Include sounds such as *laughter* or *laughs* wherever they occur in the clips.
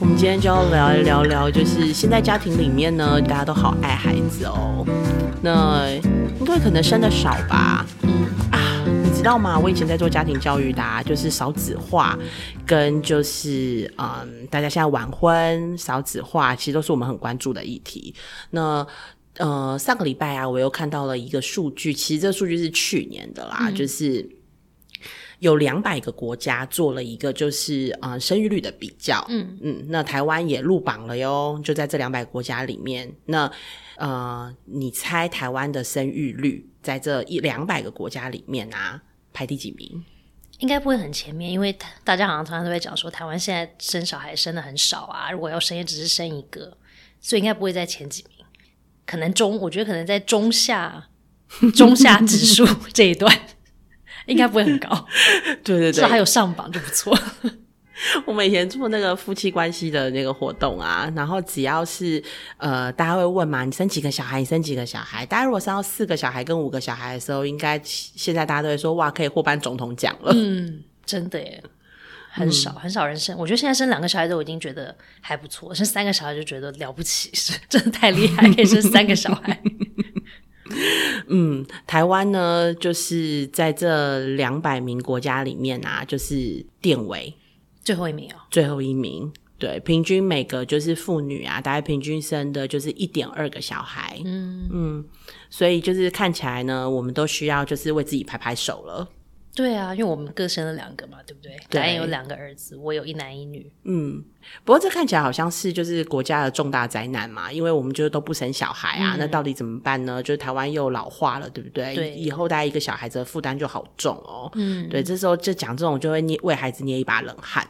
我们今天就要聊一聊聊，就是现在家庭里面呢，大家都好爱孩子哦。那应该可能生的少吧？嗯啊，你知道吗？我以前在做家庭教育的，啊，就是少子化，跟就是嗯，大家现在晚婚、少子化，其实都是我们很关注的议题。那呃，上个礼拜啊，我又看到了一个数据，其实这个数据是去年的啦，就是有两百个国家做了一个就是呃生育率的比较，嗯嗯，那台湾也入榜了哟，就在这两百国家里面，那呃，你猜台湾的生育率在这一两百个国家里面啊，排第几名？应该不会很前面，因为大家好像常常都在讲说，台湾现在生小孩生的很少啊，如果要生也只是生一个，所以应该不会在前几名。可能中，我觉得可能在中下、中下指数 *laughs* 这一段，应该不会很高。对 *laughs* 对对，还有上榜就不错。*laughs* 我们以前做那个夫妻关系的那个活动啊，然后只要是呃，大家会问嘛，你生几个小孩？你生几个小孩？大家如果生到四个小孩跟五个小孩的时候，应该现在大家都会说哇，可以获颁总统奖了。嗯，*laughs* 真的耶。很少很少人生，我觉得现在生两个小孩都已经觉得还不错，生三个小孩就觉得了不起，是真的太厉害，可以生三个小孩。*laughs* 嗯，台湾呢，就是在这两百名国家里面啊，就是垫尾最后一名哦，最后一名。对，平均每个就是妇女啊，大概平均生的就是一点二个小孩。嗯嗯，所以就是看起来呢，我们都需要就是为自己拍拍手了。对啊，因为我们各生了两个嘛，对不对？对，有两个儿子，我有一男一女。嗯，不过这看起来好像是就是国家的重大灾难嘛，因为我们就都不生小孩啊，那到底怎么办呢？就是台湾又老化了，对不对？对，以后大家一个小孩子的负担就好重哦。嗯，对，这时候就讲这种就会捏为孩子捏一把冷汗。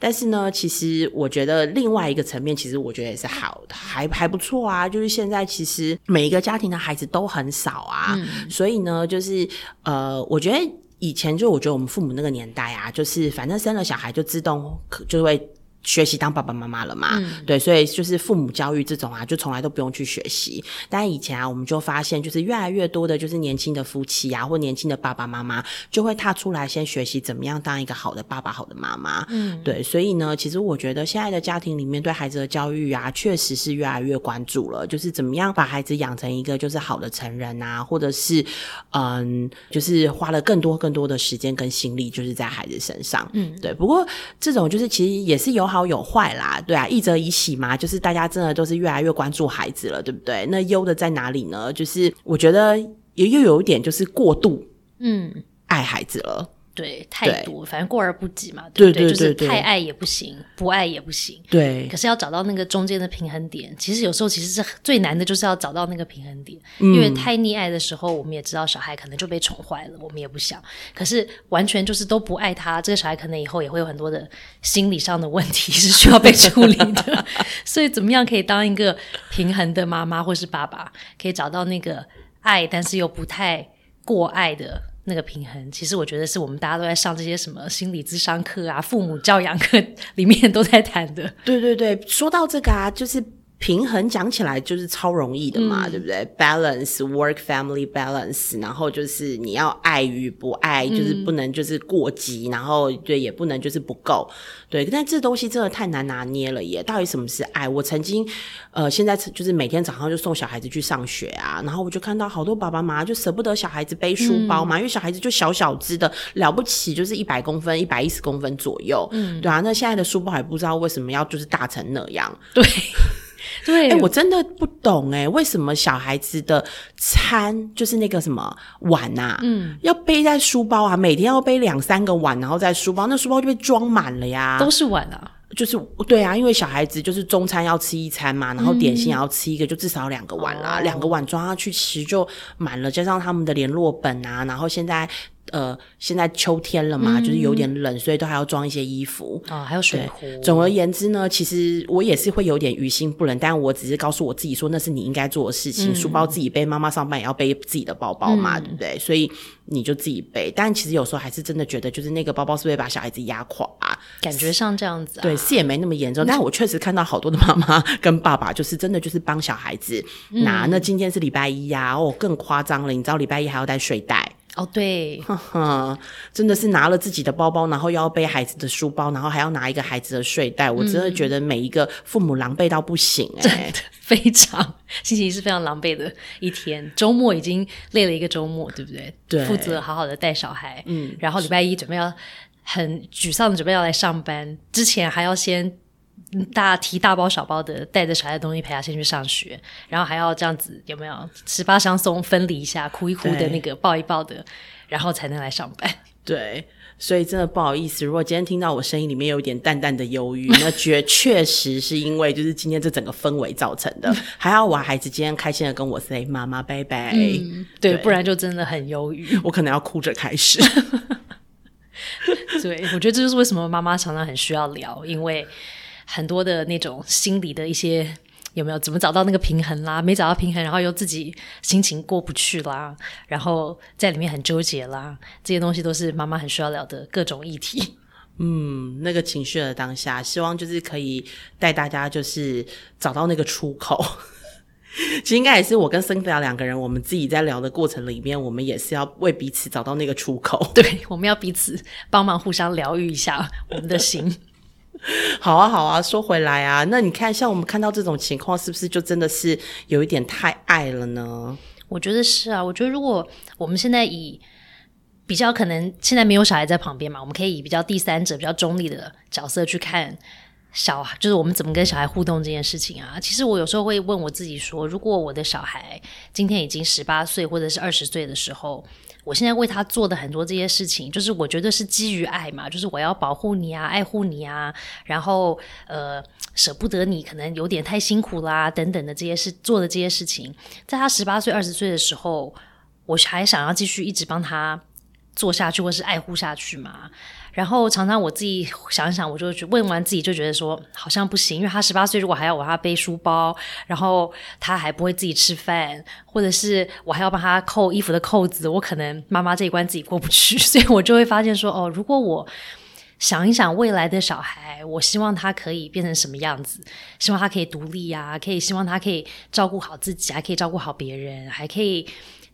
但是呢，其实我觉得另外一个层面，其实我觉得也是好的，还还不错啊。就是现在其实每一个家庭的孩子都很少啊，所以呢，就是呃，我觉得。以前就我觉得我们父母那个年代啊，就是反正生了小孩就自动就会。学习当爸爸妈妈了嘛？对，所以就是父母教育这种啊，就从来都不用去学习。但以前啊，我们就发现，就是越来越多的，就是年轻的夫妻啊，或年轻的爸爸妈妈，就会踏出来先学习怎么样当一个好的爸爸、好的妈妈。嗯，对，所以呢，其实我觉得现在的家庭里面对孩子的教育啊，确实是越来越关注了，就是怎么样把孩子养成一个就是好的成人啊，或者是嗯，就是花了更多更多的时间跟心力，就是在孩子身上。嗯，对。不过这种就是其实也是有好。好有坏啦，对啊，一则以喜嘛，就是大家真的都是越来越关注孩子了，对不对？那优的在哪里呢？就是我觉得也又有一点，就是过度嗯爱孩子了。对，太多，反正过而不及嘛，对不对？就是太爱也不行，不爱也不行。对，可是要找到那个中间的平衡点，其实有时候其实是最难的，就是要找到那个平衡点。因为太溺爱的时候，我们也知道小孩可能就被宠坏了，我们也不想。可是完全就是都不爱他，这个小孩可能以后也会有很多的心理上的问题 *laughs* 是需要被处理的。所以，怎么样可以当一个平衡的妈妈或是爸爸，可以找到那个爱，但是又不太过爱的？那个平衡，其实我觉得是我们大家都在上这些什么心理咨商课啊、父母教养课里面都在谈的。对对对，说到这个啊，就是。平衡讲起来就是超容易的嘛，对不对？Balance work family balance，然后就是你要爱与不爱，就是不能就是过激，然后对也不能就是不够，对。但这东西真的太难拿捏了耶！到底什么是爱？我曾经呃，现在就是每天早上就送小孩子去上学啊，然后我就看到好多爸爸妈妈就舍不得小孩子背书包嘛，因为小孩子就小小只的了不起，就是一百公分、一百一十公分左右，嗯，对啊。那现在的书包还不知道为什么要就是大成那样，对。对，哎，我真的不懂哎，为什么小孩子的餐就是那个什么碗呐，嗯，要背在书包啊，每天要背两三个碗，然后在书包，那书包就被装满了呀，都是碗啊，就是对啊，因为小孩子就是中餐要吃一餐嘛，然后点心也要吃一个，就至少两个碗啦，两个碗装上去其实就满了，加上他们的联络本啊，然后现在。呃，现在秋天了嘛，就是有点冷，所以都还要装一些衣服啊，还有水壶。总而言之呢，其实我也是会有点于心不忍，但我只是告诉我自己说，那是你应该做的事情。书包自己背，妈妈上班也要背自己的包包嘛，对不对？所以你就自己背。但其实有时候还是真的觉得，就是那个包包是不是把小孩子压垮？感觉上这样子，啊对，是也没那么严重。但我确实看到好多的妈妈跟爸爸，就是真的就是帮小孩子拿。那今天是礼拜一呀，哦，更夸张了，你知道礼拜一还要带睡袋。哦，对，真的是拿了自己的包包，然后又要背孩子的书包，然后还要拿一个孩子的睡袋，我真的觉得每一个父母狼狈到不行，哎，非常心情是非常狼狈的一天。周末已经累了一个周末，对不对？对，负责好好的带小孩，嗯，然后礼拜一准备要很沮丧的准备要来上班，之前还要先。大提大包小包的带着小孩的东西陪他先去上学，然后还要这样子有没有十八相送分离一下，哭一哭的那个抱一抱的，然后才能来上班。对，所以真的不好意思，如果今天听到我声音里面有一点淡淡的忧郁，那确确实是因为就是今天这整个氛围造成的。*laughs* 还好我孩子今天开心的跟我 say 妈妈拜拜，对，不然就真的很忧郁，我可能要哭着开始。*laughs* 对，我觉得这就是为什么妈妈常常很需要聊，因为。很多的那种心理的一些有没有怎么找到那个平衡啦？没找到平衡，然后又自己心情过不去啦，然后在里面很纠结啦，这些东西都是妈妈很需要聊的各种议题。嗯，那个情绪的当下，希望就是可以带大家就是找到那个出口。*laughs* 其实应该也是我跟森菲两个人，我们自己在聊的过程里面，我们也是要为彼此找到那个出口。对，我们要彼此帮忙，互相疗愈一下我们的心。*laughs* 好啊，好啊，说回来啊，那你看，像我们看到这种情况，是不是就真的是有一点太爱了呢？我觉得是啊，我觉得如果我们现在以比较可能现在没有小孩在旁边嘛，我们可以以比较第三者、比较中立的角色去看小，就是我们怎么跟小孩互动这件事情啊。其实我有时候会问我自己说，如果我的小孩今天已经十八岁或者是二十岁的时候。我现在为他做的很多这些事情，就是我觉得是基于爱嘛，就是我要保护你啊，爱护你啊，然后呃舍不得你可能有点太辛苦啦等等的这些事做的这些事情，在他十八岁二十岁的时候，我还想要继续一直帮他做下去，或是爱护下去嘛。然后常常我自己想一想，我就问完自己就觉得说好像不行，因为他十八岁，如果还要我他背书包，然后他还不会自己吃饭，或者是我还要帮他扣衣服的扣子，我可能妈妈这一关自己过不去，*laughs* 所以我就会发现说哦，如果我想一想未来的小孩，我希望他可以变成什么样子？希望他可以独立啊，可以希望他可以照顾好自己，还可以照顾好别人，还可以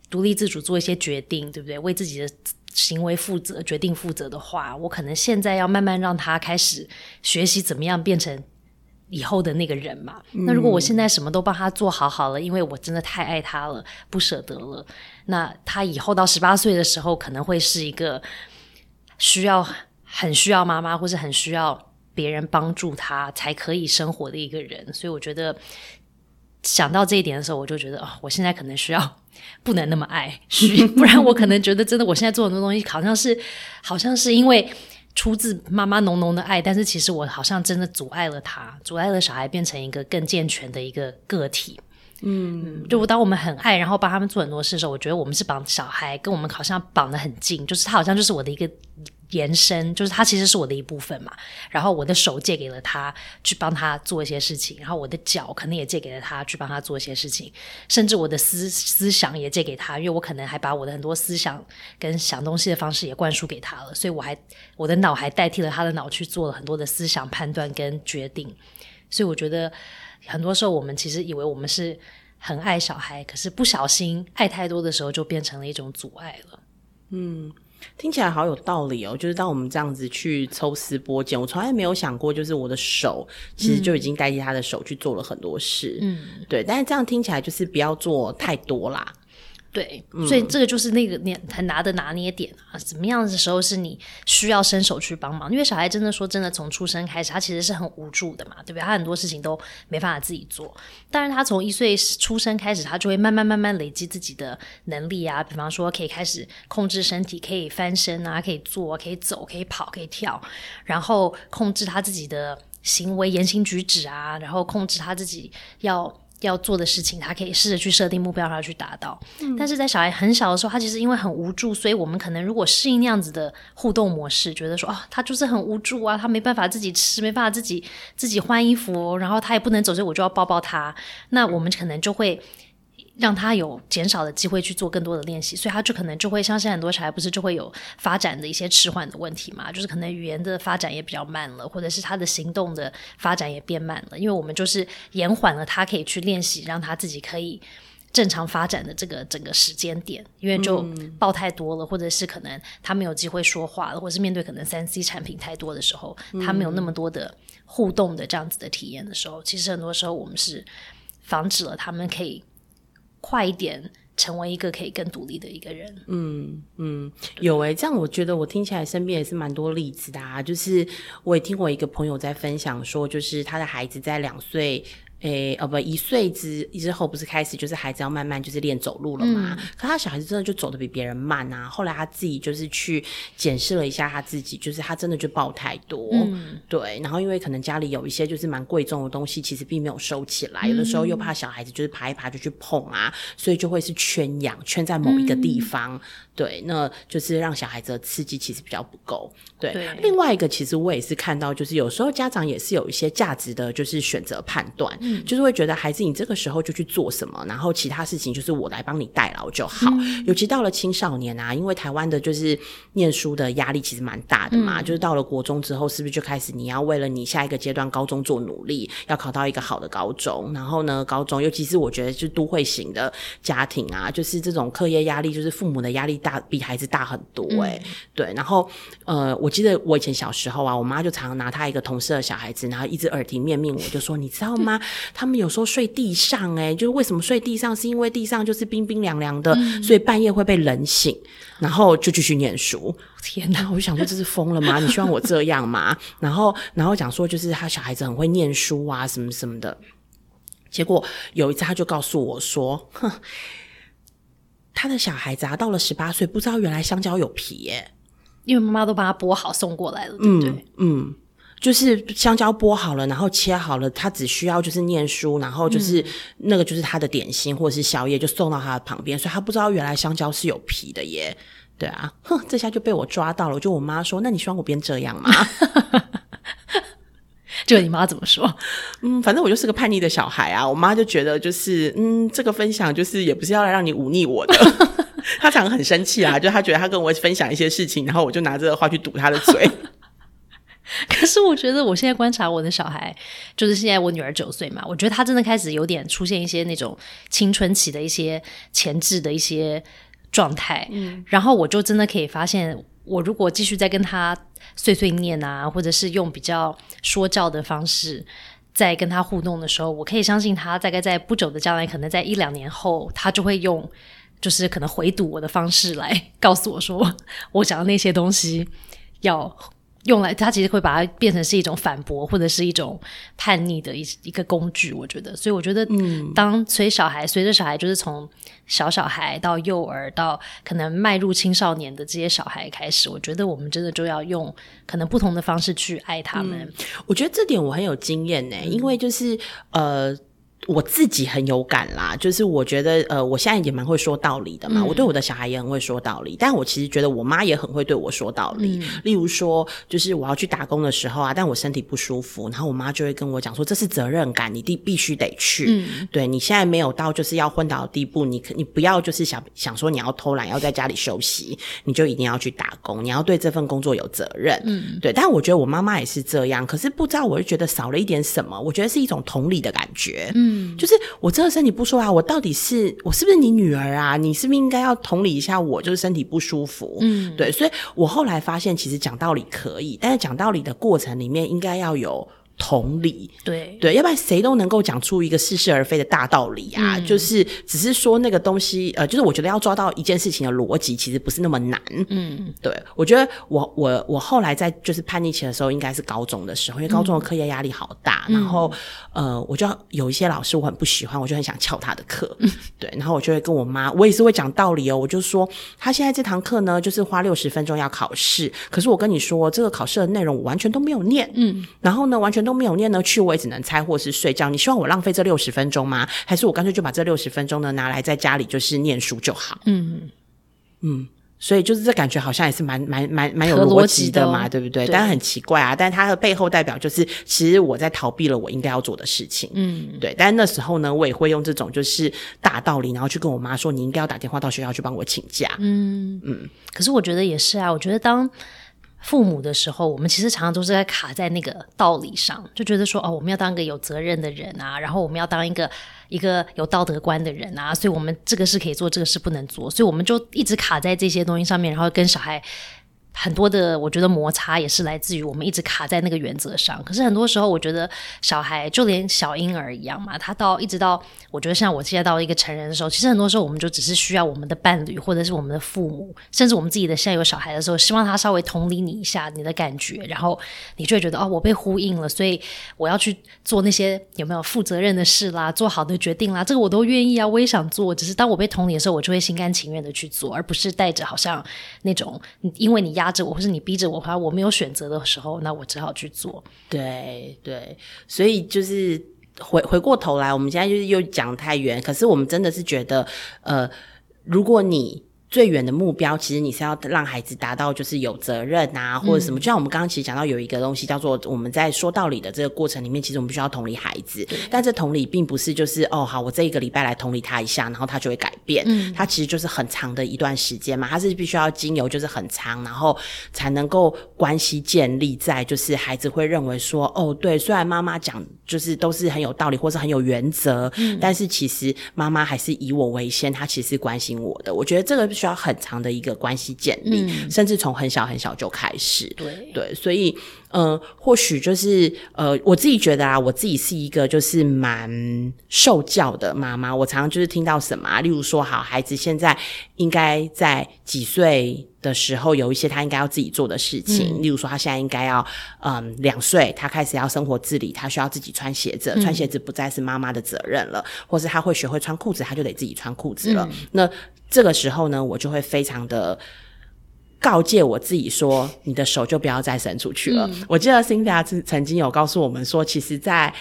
独立自主做一些决定，对不对？为自己的。行为负责、决定负责的话，我可能现在要慢慢让他开始学习怎么样变成以后的那个人嘛。那如果我现在什么都帮他做好好了，因为我真的太爱他了，不舍得了，那他以后到十八岁的时候，可能会是一个需要很需要妈妈，或是很需要别人帮助他才可以生活的一个人。所以我觉得。想到这一点的时候，我就觉得哦，我现在可能需要不能那么爱，*laughs* 不然我可能觉得真的，我现在做很多东西，好像是好像是因为出自妈妈浓浓的爱，但是其实我好像真的阻碍了他，阻碍了小孩变成一个更健全的一个个体。嗯，就当我们很爱，然后帮他们做很多事的时候，我觉得我们是绑小孩，跟我们好像绑得很近，就是他好像就是我的一个。延伸就是他其实是我的一部分嘛，然后我的手借给了他去帮他做一些事情，然后我的脚可能也借给了他去帮他做一些事情，甚至我的思思想也借给他，因为我可能还把我的很多思想跟想东西的方式也灌输给他了，所以我还我的脑还代替了他的脑去做了很多的思想判断跟决定，所以我觉得很多时候我们其实以为我们是很爱小孩，可是不小心爱太多的时候就变成了一种阻碍了，嗯。听起来好有道理哦！就是当我们这样子去抽丝剥茧，我从来没有想过，就是我的手其实就已经代替他的手去做了很多事。嗯，对。但是这样听起来就是不要做太多啦。对，所以这个就是那个你很拿的拿捏点啊，怎么样的时候是你需要伸手去帮忙？因为小孩真的说真的，从出生开始，他其实是很无助的嘛，对不对？他很多事情都没办法自己做。但是他从一岁出生开始，他就会慢慢慢慢累积自己的能力啊，比方说可以开始控制身体，可以翻身啊，可以坐，可以走，可以跑，可以跳，然后控制他自己的行为言行举止啊，然后控制他自己要。要做的事情，他可以试着去设定目标，他去达到。但是在小孩很小的时候，他其实因为很无助，所以我们可能如果适应那样子的互动模式，觉得说啊，他就是很无助啊，他没办法自己吃，没办法自己自己换衣服，然后他也不能走，所以我就要抱抱他。那我们可能就会。让他有减少的机会去做更多的练习，所以他就可能就会像现在很多小孩不是就会有发展的一些迟缓的问题嘛？就是可能语言的发展也比较慢了，或者是他的行动的发展也变慢了，因为我们就是延缓了他可以去练习，让他自己可以正常发展的这个整个时间点，因为就报太多了，或者是可能他没有机会说话了，或者是面对可能三 C 产品太多的时候，他没有那么多的互动的这样子的体验的时候，其实很多时候我们是防止了他们可以快一点。成为一个可以更独立的一个人。嗯嗯，有诶，这样我觉得我听起来身边也是蛮多例子的啊。就是我也听过一个朋友在分享说，就是他的孩子在两岁。诶，哦不，一岁之之后不是开始就是孩子要慢慢就是练走路了嘛？可他小孩子真的就走的比别人慢啊。后来他自己就是去检视了一下他自己，就是他真的就抱太多，对。然后因为可能家里有一些就是蛮贵重的东西，其实并没有收起来，有的时候又怕小孩子就是爬一爬就去碰啊，所以就会是圈养，圈在某一个地方。对，那就是让小孩子的刺激其实比较不够。对，另外一个其实我也是看到，就是有时候家长也是有一些价值的，就是选择判断，就是会觉得孩子你这个时候就去做什么，然后其他事情就是我来帮你代劳就好。尤其到了青少年啊，因为台湾的就是念书的压力其实蛮大的嘛，就是到了国中之后，是不是就开始你要为了你下一个阶段高中做努力，要考到一个好的高中，然后呢，高中尤其是我觉得就都会型的家庭啊，就是这种课业压力，就是父母的压力。大比孩子大很多哎，对，然后呃，我记得我以前小时候啊，我妈就常常拿她一个同事的小孩子，然后一直耳提面命，我就说，你知道吗？他们有时候睡地上，哎，就是为什么睡地上？是因为地上就是冰冰凉凉的，所以半夜会被冷醒，然后就继续念书。天哪，*laughs* 我就想说这是疯了吗？*laughs* 你希望我这样吗？然后，然后讲说就是他小孩子很会念书啊，什么什么的。结果有一次他就告诉我说，哼。他的小孩子啊，到了十八岁，不知道原来香蕉有皮耶，因为妈妈都把它剥好送过来了，对不对？嗯，就是香蕉剥好了，然后切好了，他只需要就是念书，然后就是那个就是他的点心或者是宵夜，就送到他的旁边，所以他不知道原来香蕉是有皮的耶。对啊，哼，*laughs* 这下就被我抓到了。就我妈说，那你希望我变这样吗？*laughs* 就你妈怎么说？*laughs* 嗯，反正我就是个叛逆的小孩啊。我妈就觉得，就是嗯，这个分享就是也不是要来让你忤逆我的。她常常很生气啊，就她觉得她跟我分享一些事情，然后我就拿这个话去堵她的嘴。*laughs* 可是我觉得，我现在观察我的小孩，就是现在我女儿九岁嘛，我觉得她真的开始有点出现一些那种青春期的一些前置的一些状态。嗯，然后我就真的可以发现，我如果继续再跟她。碎碎念啊，或者是用比较说教的方式，在跟他互动的时候，我可以相信他大概在不久的将来，可能在一两年后，他就会用就是可能回堵我的方式来告诉我说，我讲的那些东西要。用来，他其实会把它变成是一种反驳，或者是一种叛逆的一一个工具。我觉得，所以我觉得，嗯，当随小孩，随着小孩，就是从小小孩到幼儿，到可能迈入青少年的这些小孩开始，我觉得我们真的就要用可能不同的方式去爱他们。我觉得这点我很有经验呢，因为就是呃。我自己很有感啦，就是我觉得，呃，我现在也蛮会说道理的嘛。我对我的小孩也很会说道理，但我其实觉得我妈也很会对我说道理。例如说，就是我要去打工的时候啊，但我身体不舒服，然后我妈就会跟我讲说，这是责任感，你必必须得去。对你现在没有到就是要昏倒的地步，你可你不要就是想想说你要偷懒，要在家里休息，你就一定要去打工，你要对这份工作有责任。嗯，对。但我觉得我妈妈也是这样，可是不知道我就觉得少了一点什么，我觉得是一种同理的感觉。嗯。嗯，就是我真的身体不舒服啊，我到底是我是不是你女儿啊？你是不是应该要同理一下我？就是身体不舒服，嗯，对，所以我后来发现，其实讲道理可以，但是讲道理的过程里面应该要有。同理，对对，要不然谁都能够讲出一个似是而非的大道理啊！就是只是说那个东西，呃，就是我觉得要抓到一件事情的逻辑，其实不是那么难。嗯，对，我觉得我我我后来在就是叛逆期的时候，应该是高中的时候，因为高中的课业压力好大，然后呃，我就有一些老师我很不喜欢，我就很想翘他的课。对，然后我就会跟我妈，我也是会讲道理哦，我就说他现在这堂课呢，就是花六十分钟要考试，可是我跟你说，这个考试的内容我完全都没有念。嗯，然后呢，完全。都没有念呢，去我也只能猜或是睡觉。你希望我浪费这六十分钟吗？还是我干脆就把这六十分钟呢拿来在家里就是念书就好？嗯嗯，所以就是这感觉好像也是蛮蛮蛮蛮有逻辑的嘛，对不对？但很奇怪啊，但它的背后代表就是其实我在逃避了我应该要做的事情。嗯，对。但那时候呢，我也会用这种就是大道理，然后去跟我妈说，你应该要打电话到学校去帮我请假。嗯嗯。可是我觉得也是啊，我觉得当。父母的时候，我们其实常常都是在卡在那个道理上，就觉得说哦，我们要当一个有责任的人啊，然后我们要当一个一个有道德观的人啊，所以我们这个事可以做，这个事不能做，所以我们就一直卡在这些东西上面，然后跟小孩。很多的，我觉得摩擦也是来自于我们一直卡在那个原则上。可是很多时候，我觉得小孩就连小婴儿一样嘛，他到一直到，我觉得像我现在到一个成人的时候，其实很多时候我们就只是需要我们的伴侣，或者是我们的父母，甚至我们自己的现在有小孩的时候，希望他稍微同理你一下你的感觉，然后你就会觉得哦，我被呼应了，所以我要去做那些有没有负责任的事啦，做好的决定啦，这个我都愿意啊，我也想做。只是当我被同理的时候，我就会心甘情愿的去做，而不是带着好像那种因为你压。拉着我，或是你逼着我，话我没有选择的时候，那我只好去做。对对，所以就是回回过头来，我们现在就是又讲太远。可是我们真的是觉得，呃，如果你。最远的目标，其实你是要让孩子达到就是有责任啊，或者什么。就像我们刚刚其实讲到有一个东西叫做我们在说道理的这个过程里面，其实我们必须要同理孩子。但这同理并不是就是哦好，我这一个礼拜来同理他一下，然后他就会改变。嗯，他其实就是很长的一段时间嘛，他是必须要经由就是很长，然后才能够关系建立在就是孩子会认为说哦对，虽然妈妈讲就是都是很有道理或是很有原则，但是其实妈妈还是以我为先，她其实关心我的。我觉得这个。需要很长的一个关系建立，甚至从很小很小就开始。对对，所以嗯，或许就是呃，我自己觉得啊，我自己是一个就是蛮受教的妈妈。我常常就是听到什么，例如说，好孩子现在应该在几岁的时候有一些他应该要自己做的事情，例如说他现在应该要嗯两岁，他开始要生活自理，他需要自己穿鞋子，穿鞋子不再是妈妈的责任了，或是他会学会穿裤子，他就得自己穿裤子了。那这个时候呢，我就会非常的告诫我自己说：“你的手就不要再伸出去了。”我记得 Cindy 曾曾经有告诉我们说，其实，在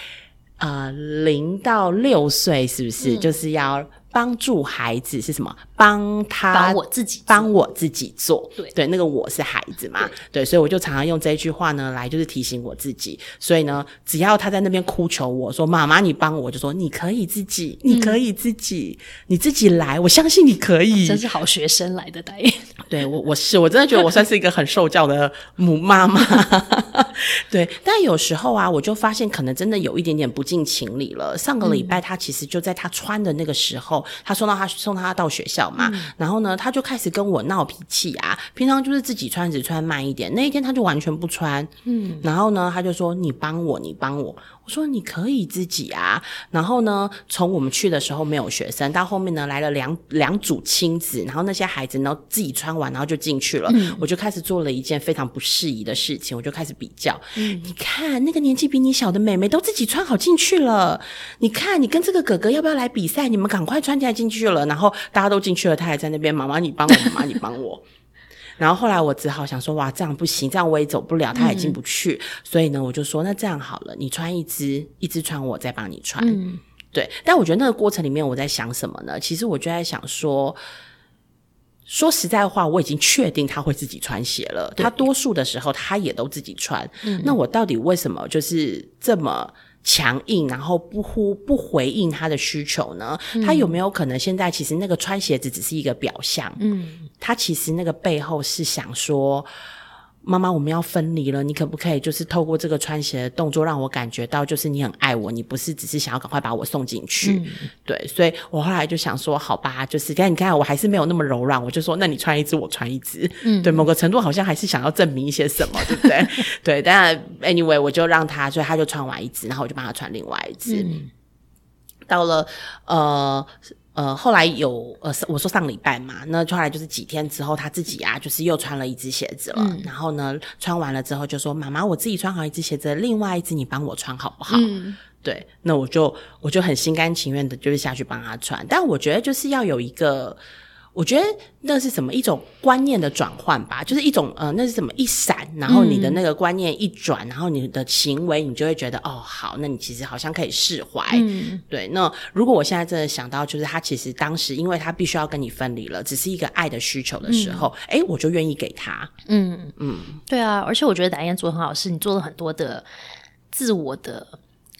呃零到六岁，是不是就是要？帮助孩子是什么？帮他帮我自己，帮我自己做。对对，那个我是孩子嘛，对，所以我就常常用这一句话呢来就是提醒我自己。所以呢，只要他在那边哭求我说：“妈妈，你帮我。”就说：“你可以自己，你可以自己，你自己来，我相信你可以。*laughs* ”真是好学生来的代。对我，我是我真的觉得我算是一个很受教的母妈妈。*laughs* 对，但有时候啊，我就发现可能真的有一点点不近情理了。上个礼拜他其实就在他穿的那个时候。他送到他送他到学校嘛，然后呢，他就开始跟我闹脾气啊。平常就是自己穿只穿慢一点，那一天他就完全不穿。嗯，然后呢，他就说：“你帮我，你帮我。”我说你可以自己啊，然后呢，从我们去的时候没有学生，到后面呢来了两两组亲子，然后那些孩子呢自己穿完，然后就进去了。我就开始做了一件非常不适宜的事情，我就开始比较。你看那个年纪比你小的妹妹都自己穿好进去了，你看你跟这个哥哥要不要来比赛？你们赶快穿起来进去了，然后大家都进去了，他还在那边，妈妈你帮我，妈妈你帮我。然后后来我只好想说，哇，这样不行，这样我也走不了，他也进不去。所以呢，我就说，那这样好了，你穿一只，一只穿，我再帮你穿。对。但我觉得那个过程里面，我在想什么呢？其实我就在想说，说实在话，我已经确定他会自己穿鞋了。他多数的时候，他也都自己穿。那我到底为什么就是这么？强硬，然后不呼不回应他的需求呢？他有没有可能现在其实那个穿鞋子只是一个表象？嗯，他其实那个背后是想说。妈妈，我们要分离了，你可不可以就是透过这个穿鞋的动作，让我感觉到就是你很爱我，你不是只是想要赶快把我送进去？对，所以我后来就想说，好吧，就是但你看我还是没有那么柔软，我就说，那你穿一只，我穿一只。嗯，对，某个程度好像还是想要证明一些什么，对不对？*laughs* 对，但 anyway，我就让他，所以他就穿完一只，然后我就帮他穿另外一只。到了呃。呃，后来有呃，我说上礼拜嘛，那后来就是几天之后，他自己啊，就是又穿了一只鞋子了。然后呢，穿完了之后就说：“妈妈，我自己穿好一只鞋子，另外一只你帮我穿好不好？”对，那我就我就很心甘情愿的，就是下去帮他穿。但我觉得就是要有一个。我觉得那是什么一种观念的转换吧，就是一种呃，那是什么一闪，然后你的那个观念一转，然后你的行为你就会觉得哦，好，那你其实好像可以释怀。嗯，对。那如果我现在真的想到，就是他其实当时因为他必须要跟你分离了，只是一个爱的需求的时候，哎，我就愿意给他。嗯嗯，对啊，而且我觉得达燕做的很好，是你做了很多的自我的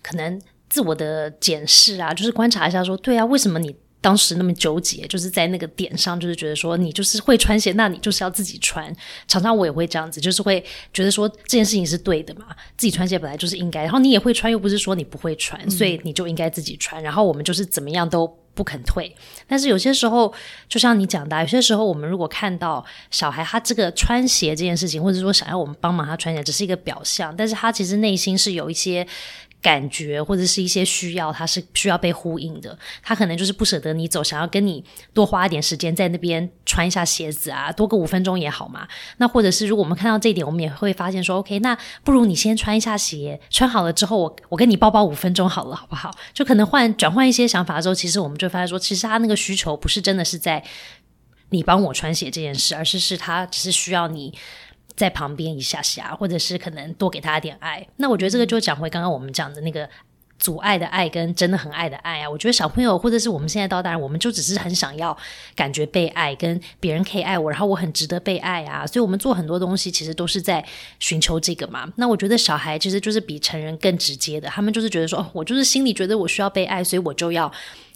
可能自我的检视啊，就是观察一下说，对啊，为什么你。当时那么纠结，就是在那个点上，就是觉得说你就是会穿鞋，那你就是要自己穿。常常我也会这样子，就是会觉得说这件事情是对的嘛，自己穿鞋本来就是应该。然后你也会穿，又不是说你不会穿，所以你就应该自己穿。然后我们就是怎么样都不肯退。但是有些时候，就像你讲的，有些时候我们如果看到小孩他这个穿鞋这件事情，或者说想要我们帮忙他穿鞋，只是一个表象，但是他其实内心是有一些。感觉或者是一些需要，他是需要被呼应的。他可能就是不舍得你走，想要跟你多花一点时间在那边穿一下鞋子啊，多个五分钟也好嘛。那或者是如果我们看到这一点，我们也会发现说，OK，那不如你先穿一下鞋，穿好了之后，我我跟你抱抱五分钟好了，好不好？就可能换转换一些想法之后，其实我们就发现说，其实他那个需求不是真的是在你帮我穿鞋这件事，而是是他只是需要你。在旁边一下下，或者是可能多给他点爱。那我觉得这个就讲回刚刚我们讲的那个阻碍的爱跟真的很爱的爱啊。我觉得小朋友或者是我们现在到大人，我们就只是很想要感觉被爱，跟别人可以爱我，然后我很值得被爱啊。所以我们做很多东西其实都是在寻求这个嘛。那我觉得小孩其实就是比成人更直接的，他们就是觉得说，哦，我就是心里觉得我需要被爱，所以我就要。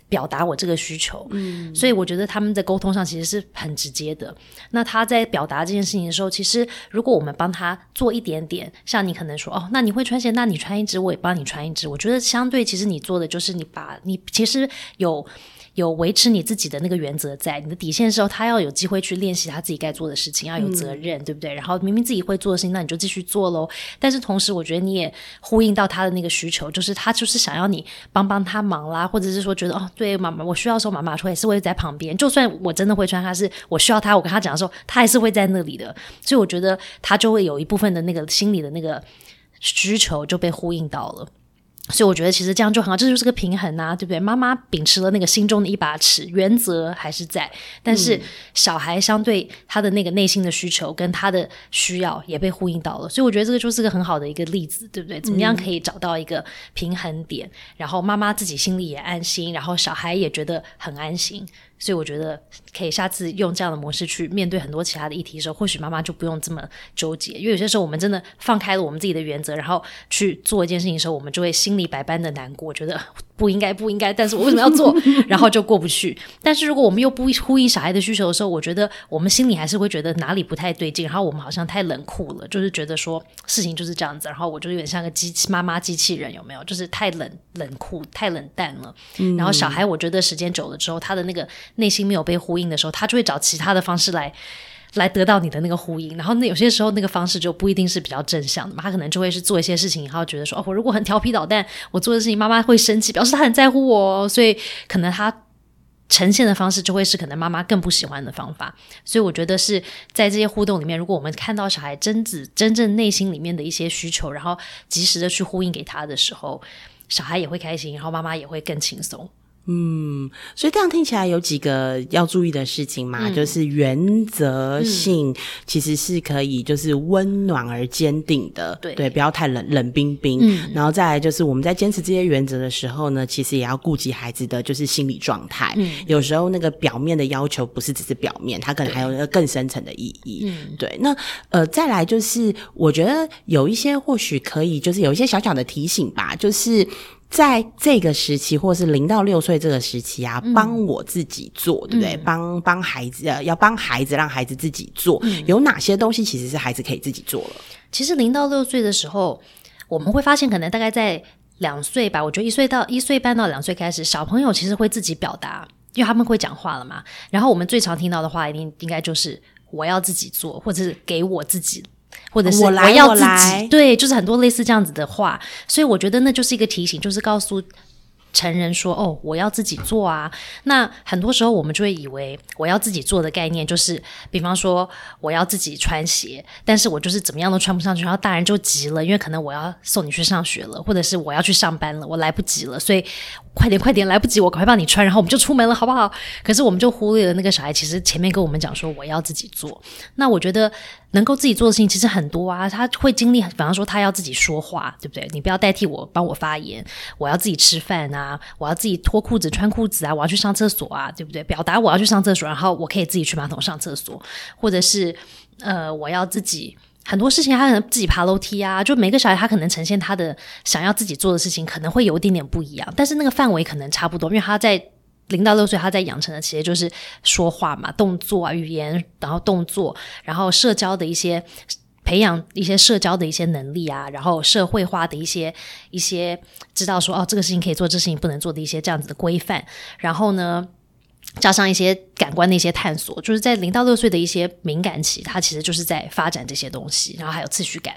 表达我这个需求，嗯，所以我觉得他们在沟通上其实是很直接的。那他在表达这件事情的时候，其实如果我们帮他做一点点，像你可能说哦，那你会穿鞋，那你穿一只，我也帮你穿一只。我觉得相对其实你做的就是你把你其实有。有维持你自己的那个原则，在你的底线的时候，他要有机会去练习他自己该做的事情，要有责任，对不对？然后明明自己会做的事情，那你就继续做喽。但是同时，我觉得你也呼应到他的那个需求，就是他就是想要你帮帮他忙啦，或者是说觉得哦，对妈妈，我需要时候妈妈说也是会在旁边，就算我真的会穿，他是我需要他，我跟他讲的时候，他还是会在那里的。所以我觉得他就会有一部分的那个心理的那个需求就被呼应到了。所以我觉得其实这样就很好，这就是个平衡啊，对不对？妈妈秉持了那个心中的一把尺，原则还是在，但是小孩相对他的那个内心的需求跟他的需要也被呼应到了，所以我觉得这个就是个很好的一个例子，对不对？怎么样可以找到一个平衡点，然后妈妈自己心里也安心，然后小孩也觉得很安心。所以我觉得可以下次用这样的模式去面对很多其他的议题的时候，或许妈妈就不用这么纠结。因为有些时候我们真的放开了我们自己的原则，然后去做一件事情的时候，我们就会心里百般的难过，觉得不应该不应该，但是我为什么要做？然后就过不去。但是如果我们又不呼应小孩的需求的时候，我觉得我们心里还是会觉得哪里不太对劲。然后我们好像太冷酷了，就是觉得说事情就是这样子。然后我就有点像个机器妈妈机器人，有没有？就是太冷冷酷太冷淡了。然后小孩，我觉得时间久了之后，他的那个。内心没有被呼应的时候，他就会找其他的方式来来得到你的那个呼应。然后那有些时候那个方式就不一定是比较正向的，他可能就会是做一些事情，然后觉得说哦，我如果很调皮捣蛋，我做的事情妈妈会生气，表示他很在乎我，所以可能他呈现的方式就会是可能妈妈更不喜欢的方法。所以我觉得是在这些互动里面，如果我们看到小孩真子真正内心里面的一些需求，然后及时的去呼应给他的时候，小孩也会开心，然后妈妈也会更轻松。嗯，所以这样听起来有几个要注意的事情嘛，就是原则性其实是可以，就是温暖而坚定的，对对，不要太冷冷冰冰。然后再来就是我们在坚持这些原则的时候呢，其实也要顾及孩子的就是心理状态。有时候那个表面的要求不是只是表面，它可能还有一个更深层的意义。嗯，对。那呃，再来就是我觉得有一些或许可以，就是有一些小小的提醒吧，就是。在这个时期，或是零到六岁这个时期啊，帮我自己做，对不对？帮帮孩子，要帮孩子，让孩子自己做。有哪些东西其实是孩子可以自己做了？其实零到六岁的时候，我们会发现，可能大概在两岁吧。我觉得一岁到一岁半到两岁开始，小朋友其实会自己表达，因为他们会讲话了嘛。然后我们最常听到的话，一定应该就是我要自己做，或者是给我自己。或者是我要自己，对，就是很多类似这样子的话，所以我觉得那就是一个提醒，就是告诉。成人说：“哦，我要自己做啊。”那很多时候我们就会以为我要自己做的概念就是，比方说我要自己穿鞋，但是我就是怎么样都穿不上去，然后大人就急了，因为可能我要送你去上学了，或者是我要去上班了，我来不及了，所以快点快点，来不及，我赶快帮你穿，然后我们就出门了，好不好？可是我们就忽略了那个小孩，其实前面跟我们讲说我要自己做。那我觉得能够自己做的事情其实很多啊，他会经历，比方说他要自己说话，对不对？你不要代替我帮我发言，我要自己吃饭啊。我要自己脱裤子、穿裤子啊！我要去上厕所啊，对不对？表达我要去上厕所，然后我可以自己去马桶上厕所，或者是呃，我要自己很多事情，他可能自己爬楼梯啊。就每个小孩他可能呈现他的想要自己做的事情，可能会有一点点不一样，但是那个范围可能差不多，因为他在零到六岁他在养成的其实就是说话嘛，动作啊，语言，然后动作，然后社交的一些。培养一些社交的一些能力啊，然后社会化的一些一些知道说哦，这个事情可以做，这事情不能做的一些这样子的规范。然后呢，加上一些感官的一些探索，就是在零到六岁的一些敏感期，它其实就是在发展这些东西，然后还有次序感。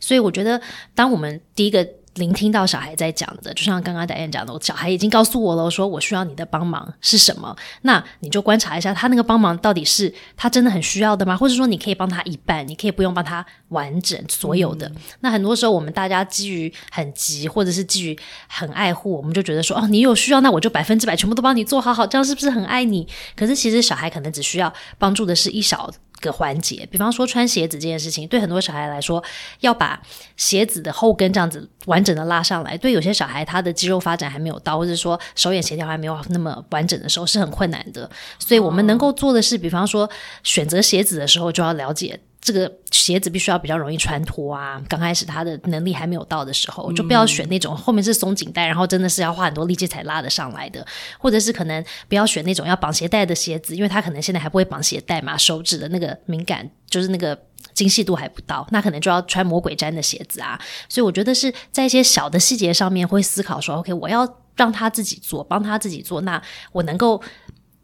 所以我觉得，当我们第一个。聆听到小孩在讲的，就像刚刚戴燕讲的，小孩已经告诉我了，说我需要你的帮忙是什么？那你就观察一下，他那个帮忙到底是他真的很需要的吗？或者说你可以帮他一半，你可以不用帮他完整所有的。那很多时候我们大家基于很急，或者是基于很爱护，我们就觉得说哦，你有需要，那我就百分之百全部都帮你做好好，这样是不是很爱你？可是其实小孩可能只需要帮助的是一小。个环节，比方说穿鞋子这件事情，对很多小孩来说，要把鞋子的后跟这样子完整的拉上来，对有些小孩他的肌肉发展还没有到，或者说手眼协调还没有那么完整的时候，是很困难的。所以我们能够做的是，比方说选择鞋子的时候，就要了解。这个鞋子必须要比较容易穿脱啊！刚开始他的能力还没有到的时候，就不要选那种后面是松紧带，然后真的是要花很多力气才拉得上来的，或者是可能不要选那种要绑鞋带的鞋子，因为他可能现在还不会绑鞋带嘛，手指的那个敏感就是那个精细度还不到，那可能就要穿魔鬼毡的鞋子啊。所以我觉得是在一些小的细节上面会思考说，OK，我要让他自己做，帮他自己做，那我能够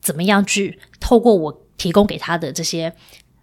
怎么样去透过我提供给他的这些。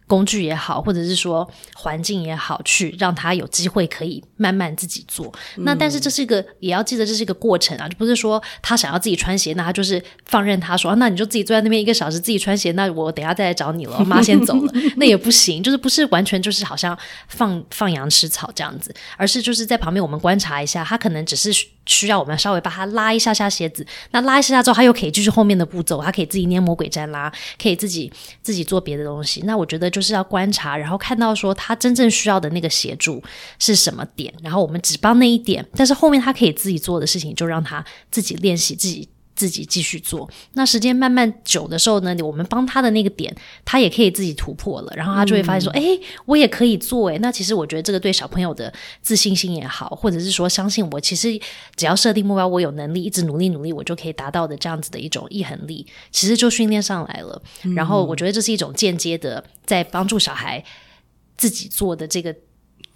工具也好，或者是说环境也好，去让他有机会可以慢慢自己做。那但是这是一个，也要记得这是一个过程啊，就不是说他想要自己穿鞋，那他就是放任他说，那你就自己坐在那边一个小时自己穿鞋，那我等下再来找你了，我妈 *laughs* 先走了，那也不行，就是不是完全就是好像放放羊吃草这样子，而是就是在旁边我们观察一下，他可能只是。需要我们稍微把它拉一下下鞋子，那拉一下下之后，他又可以继续后面的步骤，他可以自己捏魔鬼粘拉，可以自己自己做别的东西。那我觉得就是要观察，然后看到说他真正需要的那个协助是什么点，然后我们只帮那一点，但是后面他可以自己做的事情，就让他自己练习自己。自己继续做，那时间慢慢久的时候呢，我们帮他的那个点，他也可以自己突破了，然后他就会发现说，哎，我也可以做，哎，那其实我觉得这个对小朋友的自信心也好，或者是说相信我，其实只要设定目标，我有能力一直努力努力，我就可以达到的这样子的一种毅恒力，其实就训练上来了。然后我觉得这是一种间接的在帮助小孩自己做的这个。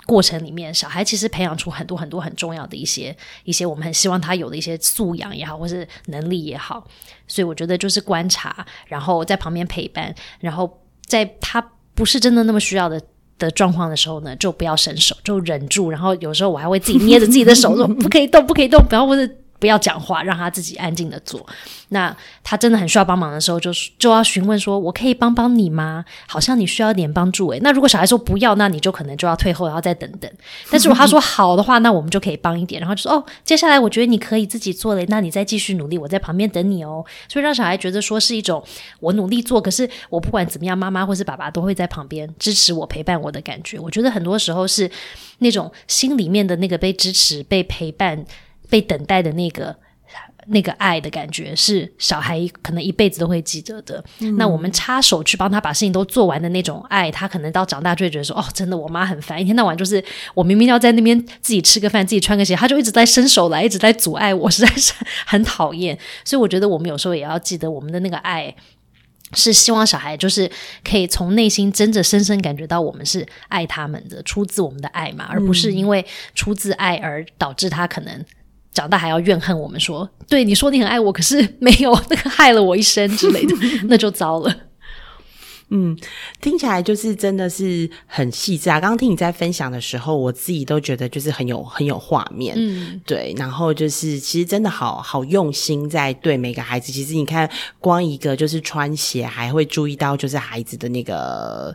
过程里面，小孩其实培养出很多很多很重要的一些一些我们很希望他有的一些素养也好，或是能力也好。所以我觉得就是观察，然后在旁边陪伴，然后在他不是真的那么需要的的状况的时候呢，就不要伸手，就忍住。然后有时候我还会自己捏着自己的手说：“ *laughs* 不可以动，不可以动。”不要或者。不要讲话，让他自己安静的做。那他真的很需要帮忙的时候，就是就要询问说：“我可以帮帮你吗？”好像你需要点帮助诶。那如果小孩说不要，那你就可能就要退后，然后再等等。但是如果他说好的话，那我们就可以帮一点。然后就说：“哦，接下来我觉得你可以自己做了，那你再继续努力，我在旁边等你哦。”所以让小孩觉得说是一种我努力做，可是我不管怎么样，妈妈或是爸爸都会在旁边支持我、陪伴我的感觉。我觉得很多时候是那种心里面的那个被支持、被陪伴。被等待的那个那个爱的感觉，是小孩可能一辈子都会记得的。那我们插手去帮他把事情都做完的那种爱，他可能到长大就会觉得说：“哦，真的，我妈很烦，一天到晚就是我明明要在那边自己吃个饭、自己穿个鞋，他就一直在伸手来，一直在阻碍我，实在是很讨厌。”所以我觉得我们有时候也要记得，我们的那个爱是希望小孩就是可以从内心真的深深感觉到我们是爱他们的，出自我们的爱嘛，而不是因为出自爱而导致他可能。长大还要怨恨我们说，对你说你很爱我，可是没有那个害了我一生之类的，*laughs* 那就糟了。嗯，听起来就是真的是很细致啊！刚刚听你在分享的时候，我自己都觉得就是很有很有画面。嗯，对，然后就是其实真的好好用心在对每个孩子。其实你看，光一个就是穿鞋，还会注意到就是孩子的那个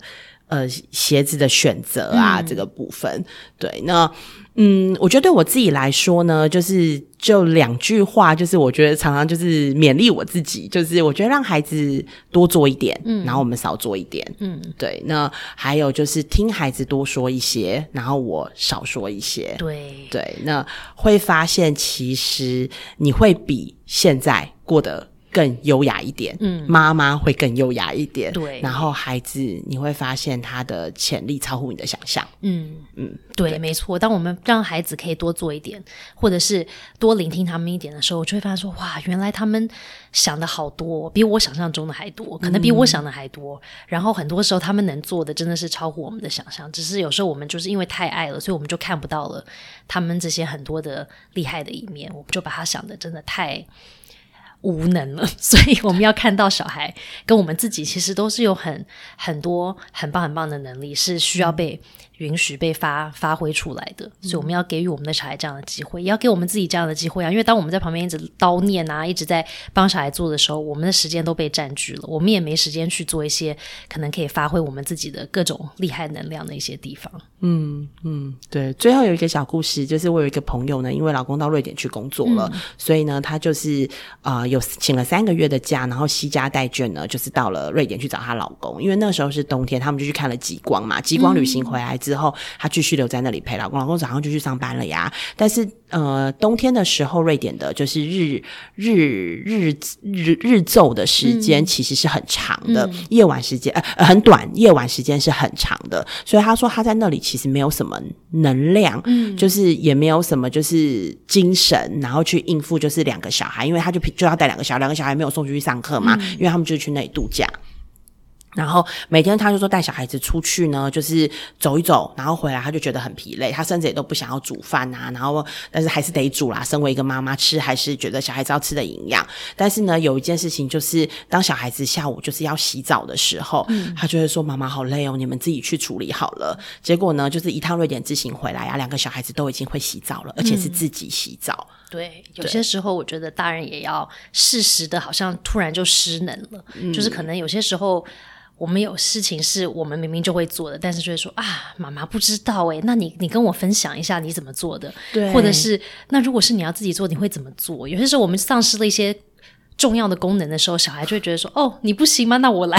呃鞋子的选择啊，这个部分。对，那。嗯，我觉得对我自己来说呢，就是就两句话，就是我觉得常常就是勉励我自己，就是我觉得让孩子多做一点，嗯，然后我们少做一点，嗯，对。那还有就是听孩子多说一些，然后我少说一些，对对。那会发现其实你会比现在过得。更优雅一点，嗯，妈妈会更优雅一点，对，然后孩子你会发现他的潜力超乎你的想象，嗯嗯，对，没错。当我们让孩子可以多做一点，或者是多聆听他们一点的时候，我就会发现说，哇，原来他们想的好多，比我想象中的还多，可能比我想的还多。然后很多时候他们能做的真的是超乎我们的想象，只是有时候我们就是因为太爱了，所以我们就看不到了他们这些很多的厉害的一面，我们就把他想的真的太。无能了，*laughs* 所以我们要看到小孩跟我们自己其实都是有很很多很棒很棒的能力，是需要被。允许被发发挥出来的，所以我们要给予我们的小孩这样的机会，也要给我们自己这样的机会啊！因为当我们在旁边一直叨念啊，一直在帮小孩做的时候，我们的时间都被占据了，我们也没时间去做一些可能可以发挥我们自己的各种厉害能量的一些地方。嗯嗯，对。最后有一个小故事，就是我有一个朋友呢，因为老公到瑞典去工作了，所以呢，他就是啊有请了三个月的假，然后惜家带眷呢，就是到了瑞典去找她老公，因为那时候是冬天，他们就去看了极光嘛。极光旅行回来。之后，她继续留在那里陪老公。老公早上就去上班了呀。但是，呃，冬天的时候，瑞典的就是日日日日日昼的时间其实是很长的，夜晚时间呃很短，夜晚时间是很长的。所以她说她在那里其实没有什么能量，嗯，就是也没有什么就是精神，然后去应付就是两个小孩，因为他就就要带两个小两个小孩没有送出去上课嘛，因为他们就是去那里度假。然后每天他就说带小孩子出去呢，就是走一走，然后回来他就觉得很疲累，他甚至也都不想要煮饭啊。然后但是还是得煮啦，身为一个妈妈吃还是觉得小孩子要吃的营养。但是呢，有一件事情就是，当小孩子下午就是要洗澡的时候，他就会说：“妈妈好累哦，你们自己去处理好了。”结果呢，就是一趟瑞典之行回来啊，两个小孩子都已经会洗澡了，而且是自己洗澡。对，有些时候我觉得大人也要适时的，好像突然就失能了，就是可能有些时候。我们有事情是我们明明就会做的，但是就会说啊，妈妈不知道哎，那你你跟我分享一下你怎么做的，对，或者是那如果是你要自己做，你会怎么做？有些时候我们丧失了一些重要的功能的时候，小孩就会觉得说哦，你不行吗？那我来，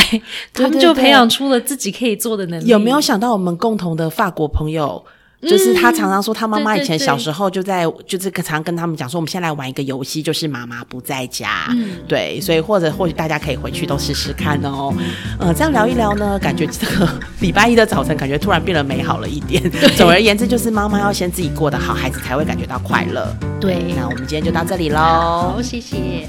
他们就培养出了自己可以做的能力。有没有想到我们共同的法国朋友？就是他常常说，他妈妈以前小时候就在，就是常跟他们讲说，我们先来玩一个游戏，就是妈妈不在家，对，所以或者或许大家可以回去都试试看哦。呃，这样聊一聊呢，感觉这个礼拜一的早晨感觉突然变得美好了一点。*laughs* 总而言之，就是妈妈要先自己过得好，孩子才会感觉到快乐。对，那我们今天就到这里喽。好，谢谢。